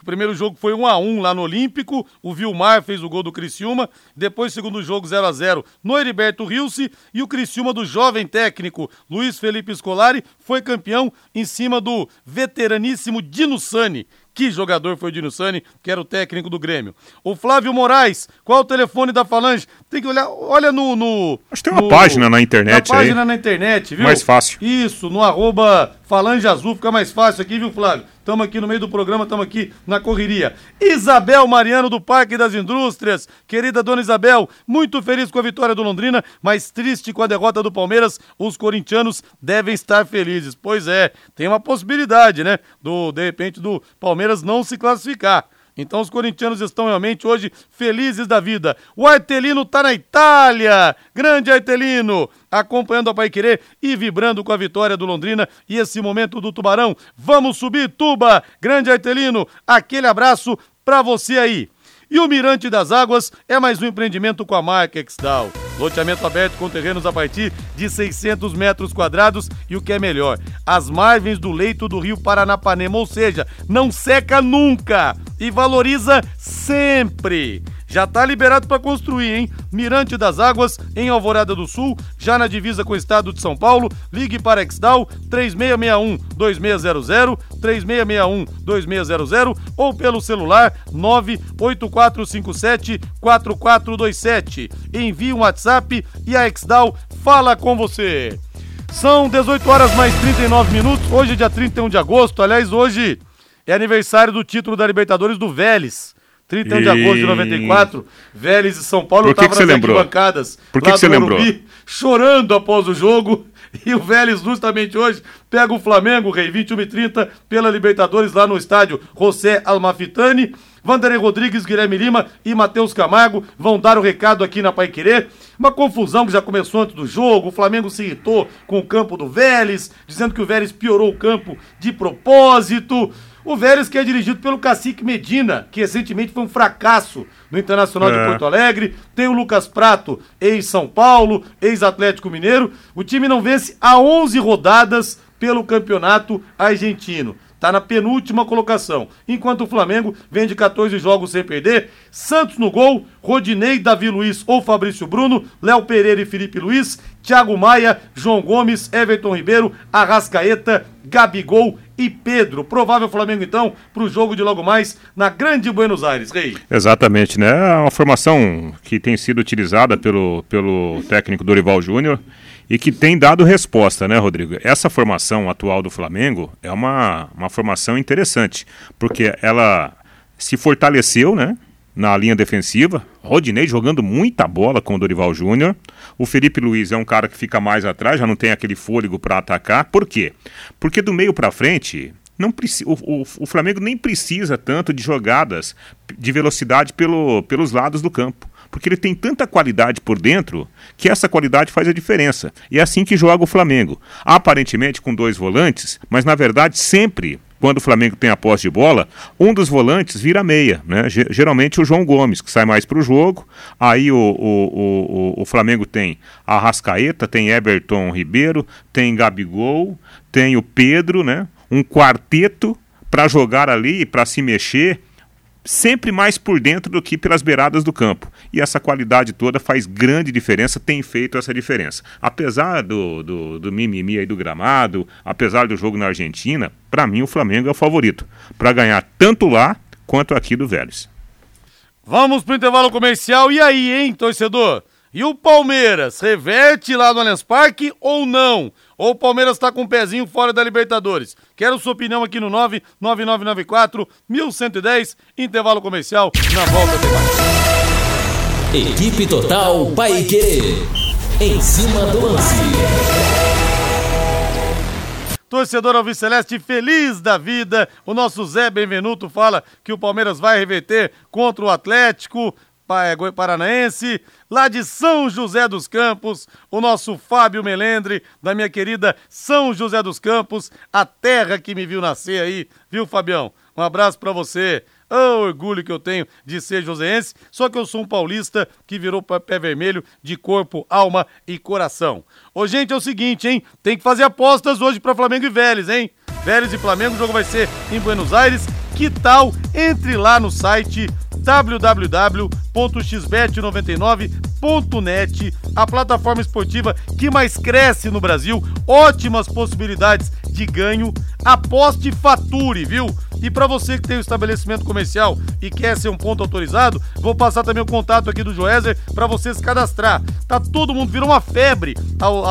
D: O primeiro jogo foi 1 a 1 lá no Olímpico. O Vilmar fez o gol do Criciúma. Depois, segundo jogo 0 a 0 no Heriberto Rilse. E o Criciúma do jovem técnico Luiz Felipe Scolari foi campeão em cima do veteraníssimo Dino Sani. Que jogador foi o Dino Sani, que era o técnico do Grêmio. O Flávio Moraes, qual o telefone da Falange? Tem que olhar, olha no. no
F: Acho que tem uma
D: no-
F: página na internet
D: na página
F: aí.
D: na internet, viu?
F: Mais fácil.
D: Isso, no arroba Falange Azul, fica mais fácil aqui, viu, Flávio? Estamos aqui no meio do programa, estamos aqui na correria. Isabel Mariano do Parque das Indústrias. Querida dona Isabel, muito feliz com a vitória do Londrina, mas triste com a derrota do Palmeiras. Os corintianos devem estar felizes. Pois é, tem uma possibilidade, né? Do, de repente, do Palmeiras não se classificar. Então os corintianos estão realmente hoje felizes da vida. O Artelino tá na Itália! Grande Artelino! Acompanhando a Paiquerê e vibrando com a vitória do Londrina e esse momento do Tubarão. Vamos subir, Tuba! Grande Artelino, aquele abraço pra você aí. E o Mirante das Águas é mais um empreendimento com a marca Exdal. Loteamento aberto com terrenos a partir de 600 metros quadrados e o que é melhor, as margens do leito do rio Paranapanema, ou seja, não seca nunca e valoriza sempre. Já tá liberado para construir, hein? Mirante das Águas, em Alvorada do Sul, já na divisa com o estado de São Paulo. Ligue para Exdal 3661-2600, 3661-2600 ou pelo celular 98457-4427. Envie um WhatsApp e a Exdal fala com você. São 18 horas mais 39 minutos. Hoje é dia 31 de agosto. Aliás, hoje é aniversário do título da Libertadores do Vélez. 31 de
F: E-
D: agosto de 94, Vélez e São Paulo estavam nas
F: lembrou?
D: arquibancadas
F: Por que você lembrou?
D: Morumbi, chorando após o jogo. E o Vélez, justamente hoje, pega o Flamengo, Rei, 21 e 30, pela Libertadores, lá no estádio José Almafitani. Vanderlei Rodrigues, Guilherme Lima e Matheus Camargo vão dar o recado aqui na Paiquerê. Uma confusão que já começou antes do jogo. O Flamengo se irritou com o campo do Vélez, dizendo que o Vélez piorou o campo de propósito. O Vélez que é dirigido pelo Cacique Medina, que recentemente foi um fracasso no Internacional de
F: É.
D: Porto Alegre. Tem o Lucas Prato, ex-São Paulo, ex-Atlético Mineiro. O time não vence há 11 rodadas pelo campeonato argentino. Tá na penúltima colocação. Enquanto o Flamengo vem de 14 jogos sem perder. Santos no gol, Rodinei, Davi Luiz ou Fabrício Bruno, Léo Pereira e Felipe Luiz, Thiago Maia, João Gomes, Everton Ribeiro, Arrascaeta, Gabigol e Pedro. Provável Flamengo, então, para o jogo de logo mais na Grande Buenos Aires, Rei.
F: Exatamente, né? É uma formação que tem sido utilizada pelo, pelo técnico Dorival Júnior e que tem dado resposta, né, Rodrigo? Essa formação atual do Flamengo é uma, uma formação interessante, porque ela se fortaleceu, né? Na linha defensiva, Rodinei jogando muita bola com o Dorival Júnior. O Felipe Luiz é um cara que fica mais atrás, já não tem aquele fôlego para atacar. Por quê? Porque do meio para frente, não o, o- o Flamengo nem precisa tanto de jogadas de velocidade pelo, pelos lados do campo. Porque ele tem tanta qualidade por dentro que essa qualidade faz a diferença. E é assim que joga o Flamengo. Aparentemente com dois volantes, mas na verdade sempre quando o Flamengo tem a posse de bola, um dos volantes vira meia, né? Ge- Geralmente o João Gomes, que sai mais para o jogo. Aí o, o, o- o Flamengo tem a Rascaeta, tem Everton Ribeiro, tem Gabigol, tem o Pedro, né? Um quarteto para jogar ali, para se mexer, sempre mais por dentro do que pelas beiradas do campo. E essa qualidade toda faz grande diferença, tem feito essa diferença. Apesar do, do, do mimimi aí do gramado, apesar do jogo na Argentina, para mim o Flamengo é o favorito para ganhar tanto lá quanto aqui do Vélez.
D: Vamos pro intervalo comercial. E aí, hein, torcedor? E o Palmeiras, reverte lá no Allianz Parque ou não? Ou o Palmeiras tá com um pezinho fora da Libertadores? Quero sua opinião aqui no 99994 1110, intervalo comercial, na volta de mais.
A: Equipe Total Paique. Em cima do lance.
D: Torcedor Alves Celeste feliz da vida. O nosso Zé Benvenuto fala que o Palmeiras vai reverter contra o Atlético É, Paranaense, lá de São José dos Campos, o nosso Fábio Melendre, da minha querida São José dos Campos, a terra que me viu nascer aí, viu, Fabião? Um abraço pra você. O orgulho que eu tenho de ser joseense, só que eu sou um paulista que virou pé vermelho de corpo, alma e coração. Ô, gente, é o seguinte, hein? Tem que fazer apostas hoje pra Flamengo e Vélez, hein? Vélez e Flamengo, o jogo vai ser em Buenos Aires, Que tal? Entre lá no site www.xbet99.net, a plataforma esportiva que mais cresce no Brasil, ótimas possibilidades de ganho. Aposte e fature, viu? E para você que tem um estabelecimento comercial e quer ser um ponto autorizado, vou passar também o contato aqui do Joézer para você se cadastrar. Tá todo mundo virou uma febre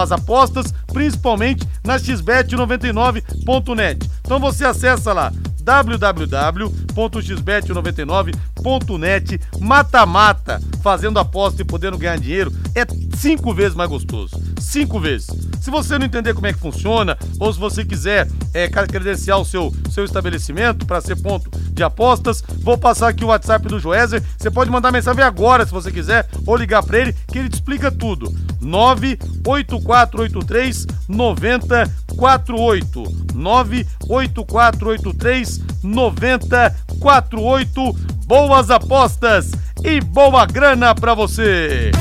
D: as apostas, principalmente na xbet99.net. Então você acessa lá www.xbet99.net mata-mata, fazendo aposta e podendo ganhar dinheiro, é cinco vezes mais gostoso. Cinco vezes. Se você não entender como é que funciona, ou se você quiser é, credenciar o seu, seu estabelecimento para ser ponto de apostas, vou passar aqui o WhatsApp do Joézer. Você pode mandar mensagem agora se você quiser, ou ligar para ele, que ele te explica tudo. 98483 9048 98483 9048. Boas apostas e boa grana para você.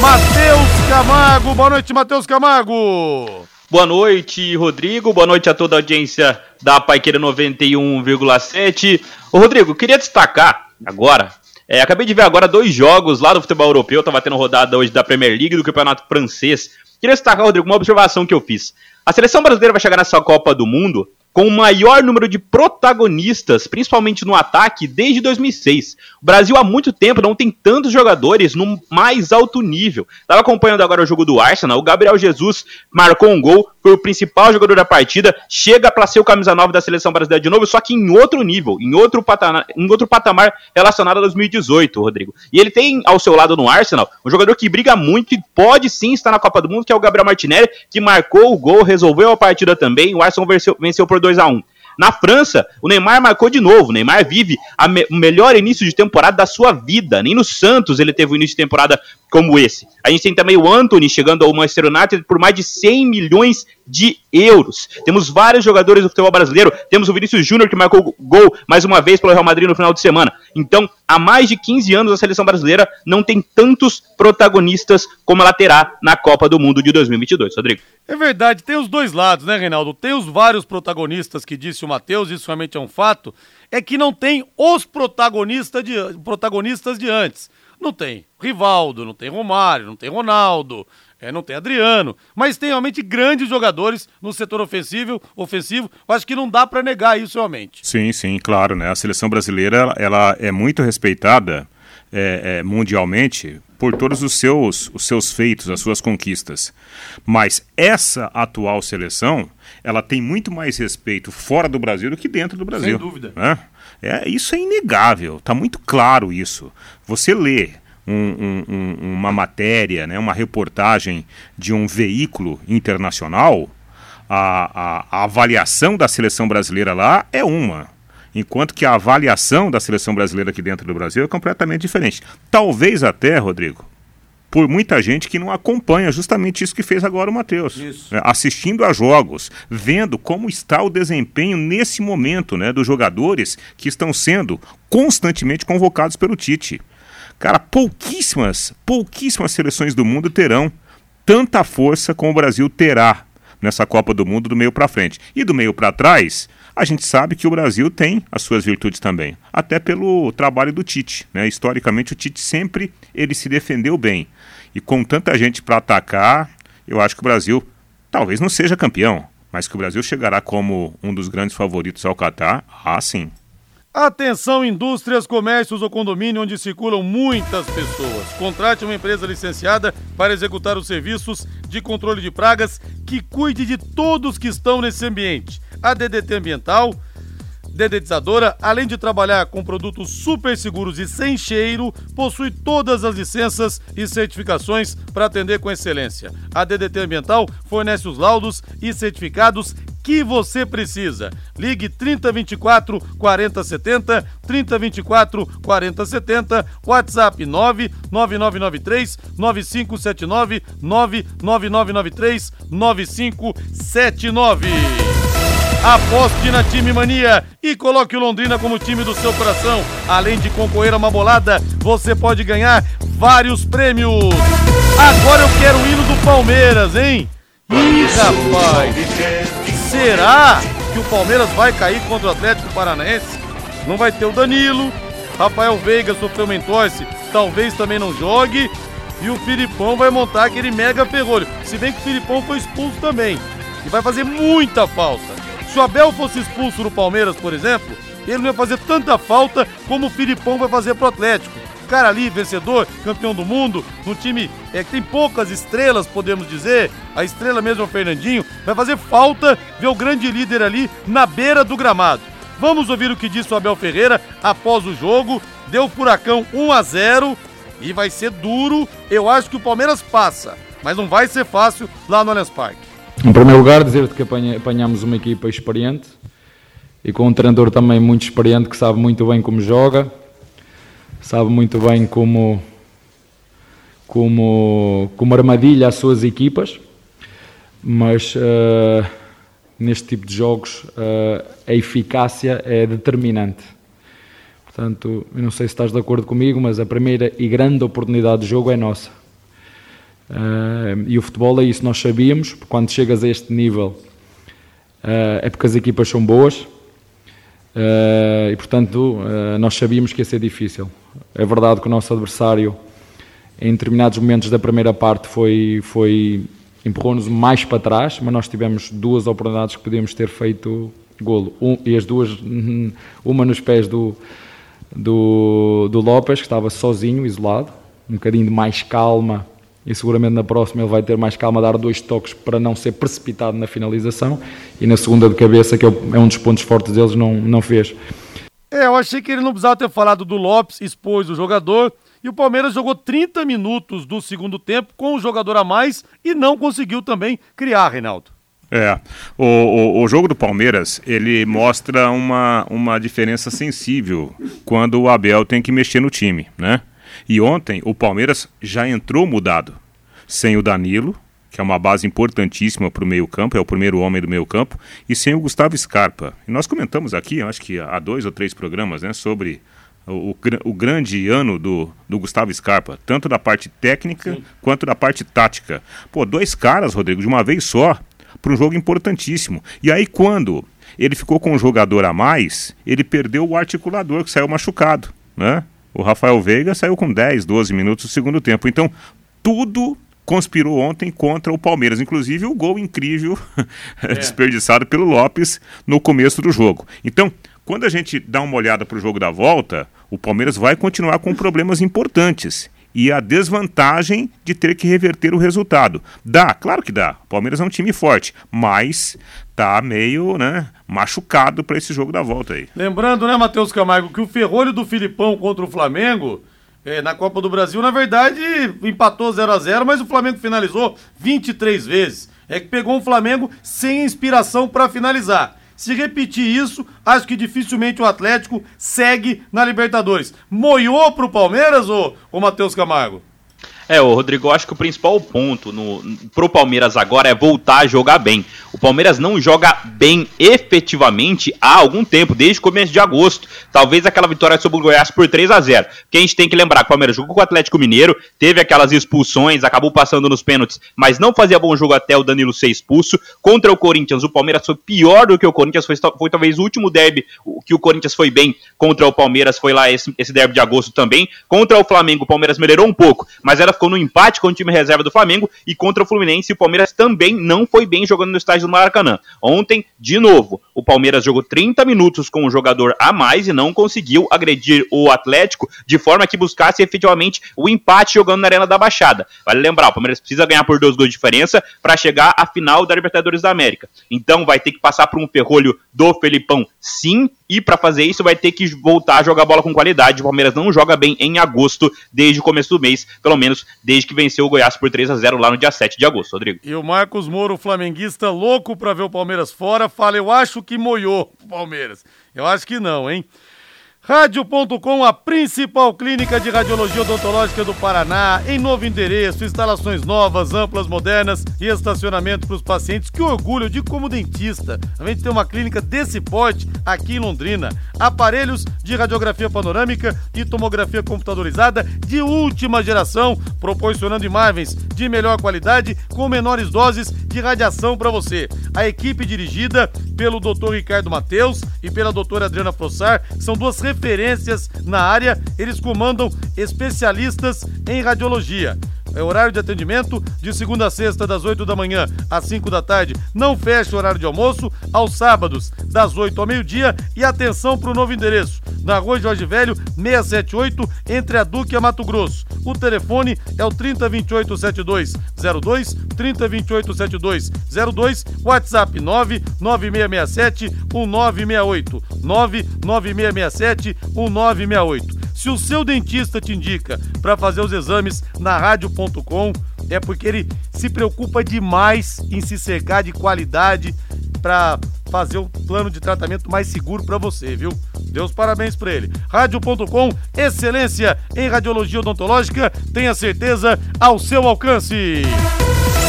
D: Matheus Camargo, boa noite, Matheus Camargo.
I: Boa noite, Rodrigo. Boa noite a toda a audiência da Paiqueira 91,7. Ô, Rodrigo, queria destacar agora. É, acabei de ver agora dois jogos lá do futebol europeu. Tava tendo rodada hoje da Premier League do Campeonato Francês. Queria destacar, Rodrigo, uma observação que eu fiz. A seleção brasileira vai chegar nessa Copa do Mundo com o maior número de protagonistas, principalmente no ataque, desde 2006. O Brasil há muito tempo não tem tantos jogadores no mais alto nível. Estava acompanhando agora o jogo do Arsenal, o Gabriel Jesus marcou um gol, foi o principal jogador da partida, chega para ser o camisa 9 da seleção brasileira de novo, só que em outro nível, em outro patamar, em outro patamar relacionado a 2018, Rodrigo. E ele tem ao seu lado no Arsenal um jogador que briga muito e pode sim estar na Copa do Mundo, que é o Gabriel Martinelli, que marcou o gol, resolveu a partida também. O Arsenal venceu, venceu por 2 a 1 na França, o Neymar marcou de novo. O Neymar vive me o melhor início de temporada da sua vida. Nem no Santos ele teve um início de temporada como esse. A gente tem também o Anthony chegando ao Manchester United por mais de 100 milhões de euros. Temos vários jogadores do futebol brasileiro. Temos o Vinícius Júnior que marcou gol mais uma vez pelo Real Madrid no final de semana. Então, há mais de 15 anos a seleção brasileira não tem tantos protagonistas como ela terá na Copa do Mundo de 2022, Rodrigo.
D: É verdade, tem os dois lados, né, Reinaldo? Tem os vários protagonistas que disse o Matheus, isso realmente é um fato, é que não tem os protagonistas de, protagonistas de antes. Não tem Rivaldo, não tem Romário, não tem Ronaldo, é, não tem Adriano, mas tem realmente grandes jogadores no setor ofensivo, ofensivo. Acho que não dá para negar isso realmente.
F: Sim, sim, claro, né? A seleção brasileira ela é muito respeitada é, é, mundialmente por todos os seus, os seus feitos, as suas conquistas. Mas essa atual seleção, ela tem muito mais respeito fora do Brasil do que dentro do Brasil. Sem
D: dúvida.
F: Né? É, isso é inegável, está muito claro isso. Você lê um, um, uma matéria, né, uma reportagem de um veículo internacional, a, a, a avaliação da seleção brasileira lá é uma. Enquanto que a avaliação da seleção brasileira aqui dentro do Brasil é completamente diferente. Talvez até, Rodrigo, por muita gente que não acompanha justamente isso que fez agora o Matheus. Né? Assistindo a jogos, vendo como está o desempenho nesse momento né, dos jogadores que estão sendo constantemente convocados pelo Tite. Cara, pouquíssimas, pouquíssimas seleções do mundo terão tanta força como o Brasil terá nessa Copa do Mundo do meio para frente. E do meio para trás, a gente sabe que o Brasil tem as suas virtudes também, até pelo trabalho do Tite. Né? Historicamente, o Tite sempre ele se defendeu bem. E com tanta gente para atacar, eu acho que o Brasil talvez não seja campeão, mas que o Brasil chegará como um dos grandes favoritos ao Catar, ah, sim.
D: Atenção, indústrias, comércios ou condomínio onde circulam muitas pessoas. Contrate uma empresa licenciada para executar os serviços de controle de pragas que cuide de todos que estão nesse ambiente. A DDT Ambiental dedetizadora, além de trabalhar com produtos super seguros e sem cheiro, possui todas as licenças e certificações para atender com excelência. A DDT Ambiental fornece os laudos e certificados que você precisa. Ligue 3024 4070, 3024 4070, WhatsApp 99993 9579 99993 9579. Aposte na Time Mania e coloque o Londrina como time do seu coração. Além de concorrer a uma bolada, você pode ganhar vários prêmios. Agora eu quero o hino do Palmeiras, hein? Ih, rapaz! Será que o Palmeiras vai cair contra o Atlético Paranaense? não vai ter o Danilo, Rafael Veiga sofreu uma entorse, talvez também não jogue, e o Filipão vai montar aquele mega ferrolho. Se bem que o Filipão foi expulso também, e vai fazer muita falta. Se o Abel fosse expulso no Palmeiras, por exemplo, ele não ia fazer tanta falta como o Filipão vai fazer pro Atlético. Cara ali, vencedor, campeão do mundo, num time é, que tem poucas estrelas, podemos dizer. A estrela mesmo é o Fernandinho. Vai fazer falta ver o grande líder ali na beira do gramado. Vamos ouvir o que disse o Abel Ferreira após o jogo. Deu furacão 1 a 0 e vai ser duro. Eu acho que o Palmeiras passa, mas não vai ser fácil lá no Allianz Parque.
J: Em primeiro lugar, dizer-te que apanhamos uma equipa experiente e com um treinador também muito experiente que sabe muito bem como joga sabe muito bem como, como, como armadilha as suas equipas, mas uh, neste tipo de jogos uh, a eficácia é determinante. Portanto, eu não sei se estás de acordo comigo, mas a primeira e grande oportunidade de jogo é nossa. Uh, e o futebol é isso, nós sabíamos, quando chegas a este nível é porque as equipas são boas, Uh, e portanto, uh, nós sabíamos que ia ser difícil. É verdade que o nosso adversário, em determinados momentos da primeira parte, foi, foi empurrou-nos mais para trás, mas nós tivemos duas oportunidades que podíamos ter feito golo. Um, e as duas, uma nos pés do, do, do Lopes, que estava sozinho, isolado, um bocadinho de mais calma e seguramente na próxima ele vai ter mais calma dar dois toques para não ser precipitado na finalização e na segunda de cabeça, que é, é um dos pontos fortes deles, não, não fez.
D: É, eu achei que ele não precisava ter falado do Lopes, expôs o jogador, e o Palmeiras jogou 30 minutos do segundo tempo com o jogador a mais e não conseguiu também criar, Reinaldo.
F: É, o, o, o, jogo do Palmeiras, ele mostra uma, uma diferença sensível quando o Abel tem que mexer no time, né? E ontem o Palmeiras já entrou mudado, sem o Danilo, que é uma base importantíssima para o meio-campo, é o primeiro homem do meio-campo, e sem o Gustavo Scarpa. E nós comentamos aqui, acho que há dois ou três programas, né, sobre o, o, o, grande ano do, do Gustavo Scarpa, tanto da parte técnica Sim. quanto da parte tática. Pô, dois caras, Rodrigo, de uma vez só, para um jogo importantíssimo. E aí, quando ele ficou com um jogador a mais, ele perdeu o articulador, que saiu machucado, né? O Rafael Veiga saiu com 10, 12 minutos do segundo tempo. Então, tudo conspirou ontem contra o Palmeiras, inclusive o gol incrível é. desperdiçado pelo Lopes no começo do jogo. Então, quando a gente dá uma olhada para o jogo da volta, o Palmeiras vai continuar com problemas importantes e a desvantagem de ter que reverter o resultado. Dá, claro que dá. O Palmeiras é um time forte, mas tá meio, né, machucado para esse jogo da volta aí.
D: Lembrando, né, Matheus Camargo, que o ferrolho do Filipão contra o Flamengo é, na Copa do Brasil, na verdade, empatou 0 a 0 mas o Flamengo finalizou 23 vezes. É que pegou um Flamengo sem inspiração para finalizar. Se repetir isso, acho que dificilmente o Atlético segue na Libertadores. Moiou pro Palmeiras, ou o Matheus Camargo?
I: É, o Rodrigo, acho que o principal ponto no, pro Palmeiras agora é voltar a jogar bem. O Palmeiras não joga bem efetivamente há algum tempo, desde o começo de agosto. Talvez aquela vitória sobre o Goiás por 3 a 0 Que a gente tem que lembrar que o Palmeiras jogou com o Atlético Mineiro, teve aquelas expulsões, acabou passando nos pênaltis, mas não fazia bom jogo até o Danilo ser expulso. Contra o Corinthians, o Palmeiras foi pior do que o Corinthians, foi, foi talvez o último derby que o Corinthians foi bem contra o Palmeiras, foi lá esse, esse derby de agosto também. Contra o Flamengo, o Palmeiras melhorou um pouco, mas ela ficou no empate com o time reserva do Flamengo e contra o Fluminense, o Palmeiras também não foi bem jogando no estádio do Maracanã. Ontem, de novo, o Palmeiras jogou 30 minutos com um jogador a mais e não conseguiu agredir o Atlético de forma que buscasse efetivamente o empate jogando na Arena da Baixada. Vale lembrar, o Palmeiras precisa ganhar por dois gols de diferença para chegar à final da Libertadores da América. Então vai ter que passar por um ferrolho do Felipão, sim, e para fazer isso vai ter que voltar a jogar bola com qualidade. O Palmeiras não joga bem em agosto, desde o começo do mês, pelo menos desde que venceu o Goiás por 3 a 0 lá no dia 7 de agosto, Rodrigo.
D: E o Marcos Moro, flamenguista, louco para ver o Palmeiras fora, fala: Eu acho que moiou o Palmeiras. Eu acho que não, hein? Rádio.com, a principal clínica de radiologia odontológica do Paraná, em novo endereço, instalações novas, amplas, modernas e estacionamento para os pacientes. Que orgulho de como dentista. A gente tem uma clínica desse porte aqui em Londrina. Aparelhos de radiografia panorâmica e tomografia computadorizada de última geração, proporcionando imagens de melhor qualidade com menores doses de radiação para você. A equipe dirigida pelo doutor Ricardo Mateus e pela doutora Adriana Fossar, são duas referências na área. Eles comandam especialistas em radiologia. É horário de atendimento de segunda a sexta, das 8 da manhã às 5 da tarde. Não fecha o horário de almoço. Aos sábados, das 8 ao meio-dia. E atenção para o novo endereço. Na rua Jorge Velho, 678, entre a Duque e a Mato Grosso. O telefone é o 3028-7202, 3028-7202, WhatsApp 99667-1968, 99667-1968. Se o seu dentista te indica para fazer os exames na rádio.com, é porque ele se preocupa demais em se cercar de qualidade para fazer o plano de tratamento mais seguro para você, viu? Deus parabéns para ele. Rádio.com, excelência em radiologia odontológica, tenha certeza ao seu alcance.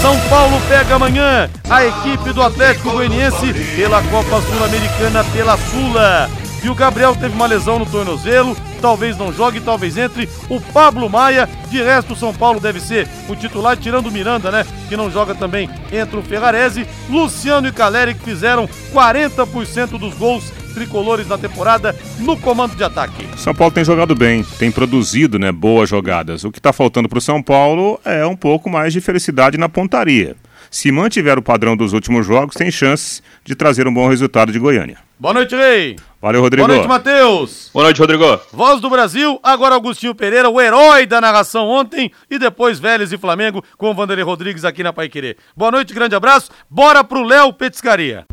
D: São Paulo pega amanhã a equipe do Atlético Goianiense pela Copa Sul-Americana pela Sula. E o Gabriel teve uma lesão no tornozelo, talvez não jogue, talvez entre. O Pablo Maia, de resto, o São Paulo deve ser o titular, tirando o Miranda, né? Que não joga também, entra o Ferrarese. Luciano e Caleri, que fizeram 40% dos gols tricolores na temporada no comando de ataque.
F: São Paulo tem jogado bem, tem produzido né, boas jogadas. O que está faltando para o São Paulo é um pouco mais de felicidade na pontaria. Se mantiver o padrão dos últimos jogos, tem chances de trazer um bom resultado de Goiânia.
D: Boa noite, Rei.
F: Valeu, Rodrigo.
D: Boa noite, Matheus.
I: Boa noite, Rodrigo.
D: Voz do Brasil, agora Augustinho Pereira, o herói da narração ontem, e depois Vélez e Flamengo com o Vanderlei Rodrigues aqui na Paiquerê. Boa noite, grande abraço. Bora pro Léo Petiscaria.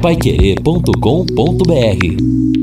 A: Paiquerê.com.br